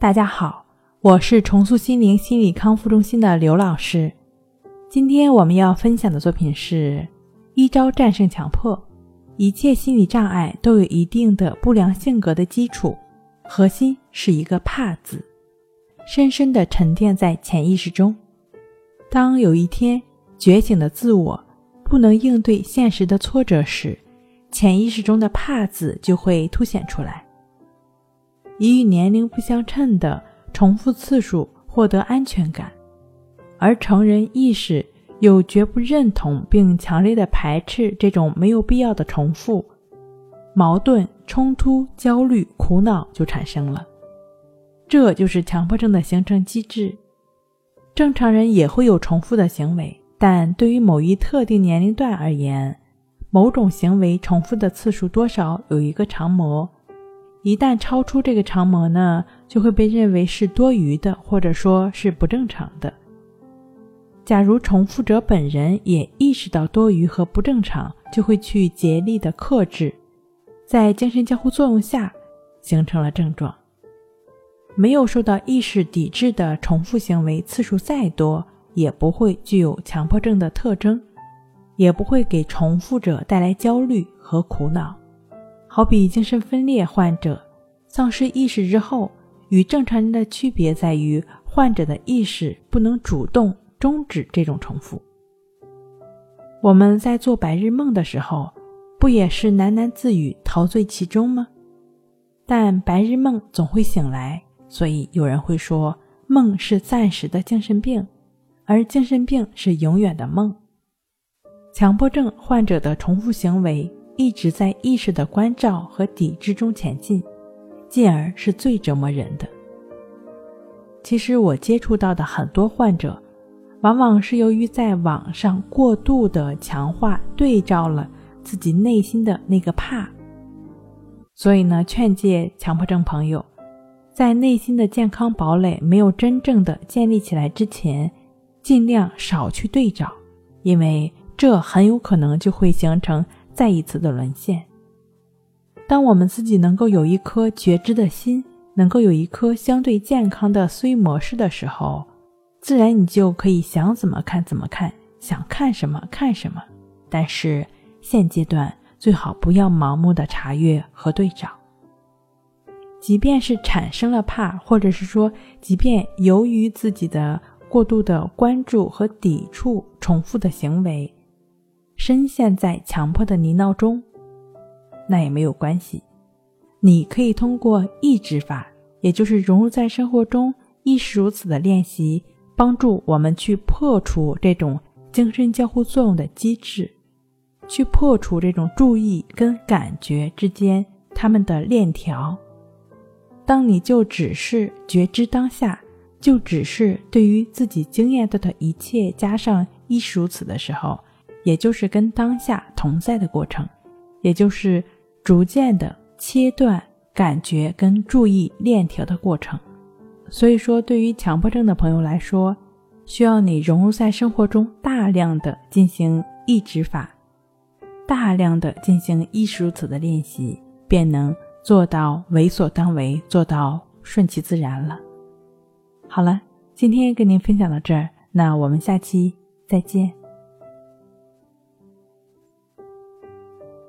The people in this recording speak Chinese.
大家好，我是重塑心灵心理康复中心的刘老师。今天我们要分享的作品是《一招战胜强迫》。一切心理障碍都有一定的不良性格的基础，核心是一个“怕”字，深深的沉淀在潜意识中。当有一天觉醒的自我不能应对现实的挫折时，潜意识中的“怕”字就会凸显出来。以与年龄不相称的重复次数获得安全感，而成人意识又绝不认同并强烈的排斥这种没有必要的重复，矛盾、冲突、焦虑、苦恼就产生了。这就是强迫症的形成机制。正常人也会有重复的行为，但对于某一特定年龄段而言，某种行为重复的次数多少有一个长模。一旦超出这个长模呢，就会被认为是多余的，或者说是不正常的。假如重复者本人也意识到多余和不正常，就会去竭力的克制，在精神交互作用下形成了症状。没有受到意识抵制的重复行为次数再多，也不会具有强迫症的特征，也不会给重复者带来焦虑和苦恼。好比精神分裂患者丧失意识之后，与正常人的区别在于，患者的意识不能主动终止这种重复。我们在做白日梦的时候，不也是喃喃自语、陶醉其中吗？但白日梦总会醒来，所以有人会说，梦是暂时的精神病，而精神病是永远的梦。强迫症患者的重复行为。一直在意识的关照和抵制中前进，进而是最折磨人的。其实我接触到的很多患者，往往是由于在网上过度的强化对照了自己内心的那个怕。所以呢，劝诫强迫症朋友，在内心的健康堡垒没有真正的建立起来之前，尽量少去对照，因为这很有可能就会形成。再一次的沦陷。当我们自己能够有一颗觉知的心，能够有一颗相对健康的思维模式的时候，自然你就可以想怎么看怎么看，想看什么看什么。但是现阶段最好不要盲目的查阅和对照。即便是产生了怕，或者是说，即便由于自己的过度的关注和抵触重复的行为。深陷在强迫的泥淖中，那也没有关系。你可以通过抑制法，也就是融入在生活中，亦是如此的练习，帮助我们去破除这种精神交互作用的机制，去破除这种注意跟感觉之间他们的链条。当你就只是觉知当下，就只是对于自己经验到的一切加上亦是如此的时候。也就是跟当下同在的过程，也就是逐渐的切断感觉跟注意链条的过程。所以说，对于强迫症的朋友来说，需要你融入在生活中，大量的进行抑制法，大量的进行亦是如此的练习，便能做到为所当为，做到顺其自然了。好了，今天跟您分享到这儿，那我们下期再见。